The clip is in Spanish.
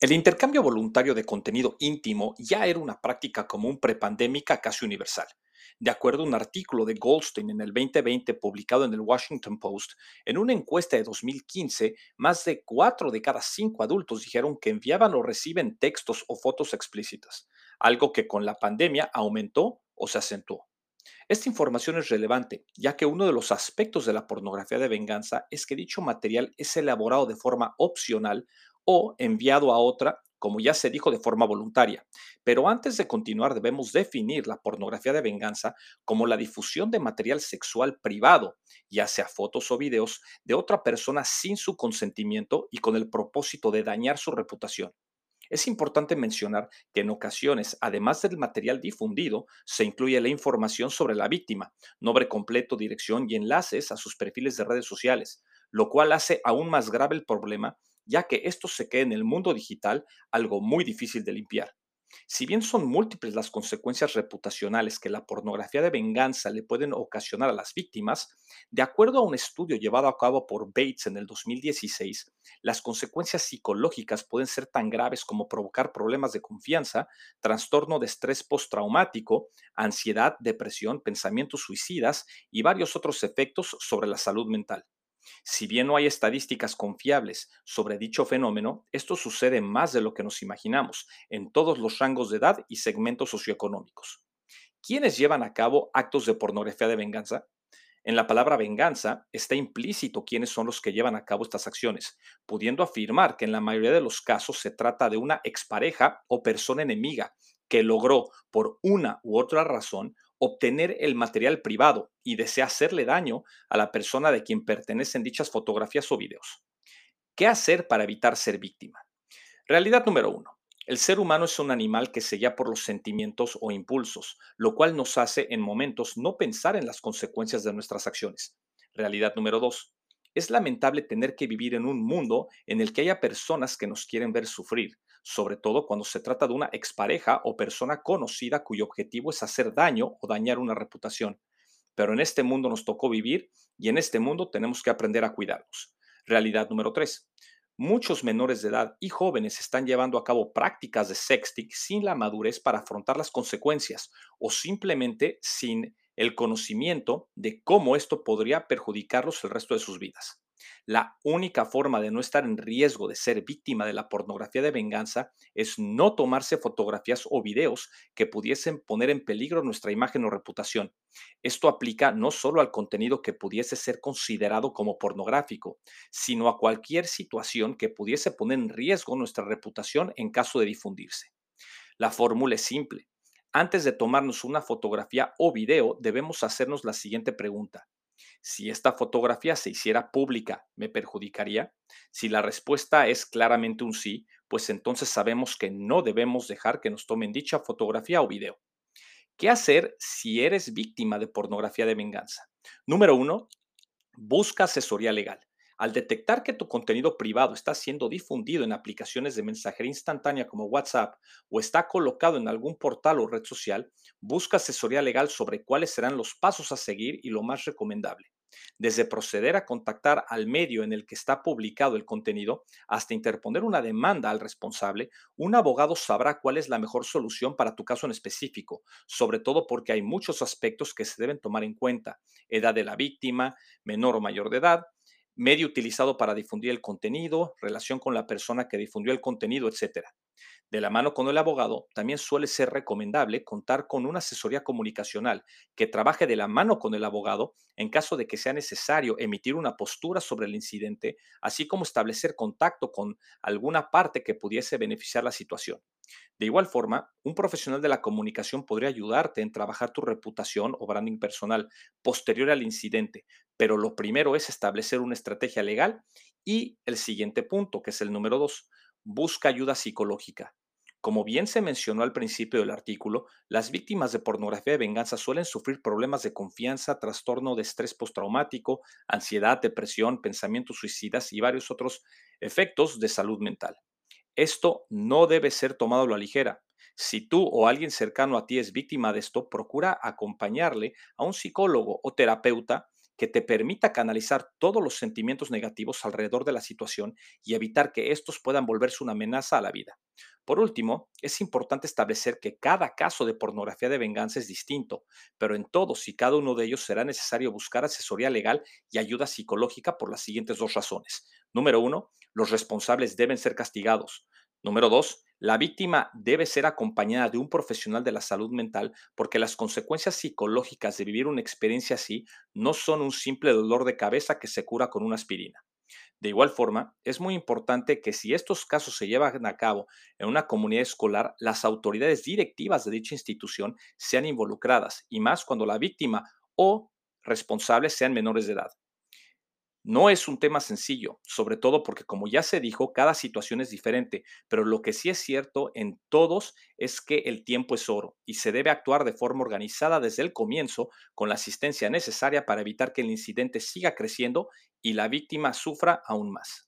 El intercambio voluntario de contenido íntimo ya era una práctica común prepandémica casi universal. De acuerdo a un artículo de Goldstein en el 2020 publicado en el Washington Post, en una encuesta de 2015, más de 4 de cada 5 adultos dijeron que enviaban o reciben textos o fotos explícitas, algo que con la pandemia aumentó o se acentuó. Esta información es relevante, ya que uno de los aspectos de la pornografía de venganza es que dicho material es elaborado de forma opcional o enviado a otra, como ya se dijo, de forma voluntaria. Pero antes de continuar, debemos definir la pornografía de venganza como la difusión de material sexual privado, ya sea fotos o videos, de otra persona sin su consentimiento y con el propósito de dañar su reputación. Es importante mencionar que en ocasiones, además del material difundido, se incluye la información sobre la víctima, nombre completo, dirección y enlaces a sus perfiles de redes sociales, lo cual hace aún más grave el problema, ya que esto se queda en el mundo digital algo muy difícil de limpiar. Si bien son múltiples las consecuencias reputacionales que la pornografía de venganza le pueden ocasionar a las víctimas, de acuerdo a un estudio llevado a cabo por Bates en el 2016, las consecuencias psicológicas pueden ser tan graves como provocar problemas de confianza, trastorno de estrés postraumático, ansiedad, depresión, pensamientos suicidas y varios otros efectos sobre la salud mental. Si bien no hay estadísticas confiables sobre dicho fenómeno, esto sucede más de lo que nos imaginamos en todos los rangos de edad y segmentos socioeconómicos. ¿Quiénes llevan a cabo actos de pornografía de venganza? En la palabra venganza está implícito quiénes son los que llevan a cabo estas acciones, pudiendo afirmar que en la mayoría de los casos se trata de una expareja o persona enemiga que logró, por una u otra razón, obtener el material privado y desea hacerle daño a la persona de quien pertenecen dichas fotografías o videos. ¿Qué hacer para evitar ser víctima? Realidad número uno. El ser humano es un animal que se guía por los sentimientos o impulsos, lo cual nos hace en momentos no pensar en las consecuencias de nuestras acciones. Realidad número dos. Es lamentable tener que vivir en un mundo en el que haya personas que nos quieren ver sufrir, sobre todo cuando se trata de una expareja o persona conocida cuyo objetivo es hacer daño o dañar una reputación. Pero en este mundo nos tocó vivir y en este mundo tenemos que aprender a cuidarnos. Realidad número 3. Muchos menores de edad y jóvenes están llevando a cabo prácticas de sexting sin la madurez para afrontar las consecuencias o simplemente sin el conocimiento de cómo esto podría perjudicarlos el resto de sus vidas. La única forma de no estar en riesgo de ser víctima de la pornografía de venganza es no tomarse fotografías o videos que pudiesen poner en peligro nuestra imagen o reputación. Esto aplica no solo al contenido que pudiese ser considerado como pornográfico, sino a cualquier situación que pudiese poner en riesgo nuestra reputación en caso de difundirse. La fórmula es simple. Antes de tomarnos una fotografía o video, debemos hacernos la siguiente pregunta. Si esta fotografía se hiciera pública, ¿me perjudicaría? Si la respuesta es claramente un sí, pues entonces sabemos que no debemos dejar que nos tomen dicha fotografía o video. ¿Qué hacer si eres víctima de pornografía de venganza? Número uno, busca asesoría legal. Al detectar que tu contenido privado está siendo difundido en aplicaciones de mensajería instantánea como WhatsApp o está colocado en algún portal o red social, busca asesoría legal sobre cuáles serán los pasos a seguir y lo más recomendable. Desde proceder a contactar al medio en el que está publicado el contenido hasta interponer una demanda al responsable, un abogado sabrá cuál es la mejor solución para tu caso en específico, sobre todo porque hay muchos aspectos que se deben tomar en cuenta, edad de la víctima, menor o mayor de edad, medio utilizado para difundir el contenido, relación con la persona que difundió el contenido, etc. De la mano con el abogado, también suele ser recomendable contar con una asesoría comunicacional que trabaje de la mano con el abogado en caso de que sea necesario emitir una postura sobre el incidente, así como establecer contacto con alguna parte que pudiese beneficiar la situación. De igual forma, un profesional de la comunicación podría ayudarte en trabajar tu reputación o branding personal posterior al incidente, pero lo primero es establecer una estrategia legal y el siguiente punto, que es el número dos, busca ayuda psicológica. Como bien se mencionó al principio del artículo, las víctimas de pornografía de venganza suelen sufrir problemas de confianza, trastorno de estrés postraumático, ansiedad, depresión, pensamientos suicidas y varios otros efectos de salud mental. Esto no debe ser tomado a la ligera. Si tú o alguien cercano a ti es víctima de esto, procura acompañarle a un psicólogo o terapeuta que te permita canalizar todos los sentimientos negativos alrededor de la situación y evitar que estos puedan volverse una amenaza a la vida. Por último, es importante establecer que cada caso de pornografía de venganza es distinto, pero en todos y cada uno de ellos será necesario buscar asesoría legal y ayuda psicológica por las siguientes dos razones. Número uno, los responsables deben ser castigados. Número dos, la víctima debe ser acompañada de un profesional de la salud mental porque las consecuencias psicológicas de vivir una experiencia así no son un simple dolor de cabeza que se cura con una aspirina. De igual forma, es muy importante que si estos casos se llevan a cabo en una comunidad escolar, las autoridades directivas de dicha institución sean involucradas, y más cuando la víctima o responsables sean menores de edad. No es un tema sencillo, sobre todo porque como ya se dijo, cada situación es diferente, pero lo que sí es cierto en todos es que el tiempo es oro y se debe actuar de forma organizada desde el comienzo con la asistencia necesaria para evitar que el incidente siga creciendo y la víctima sufra aún más.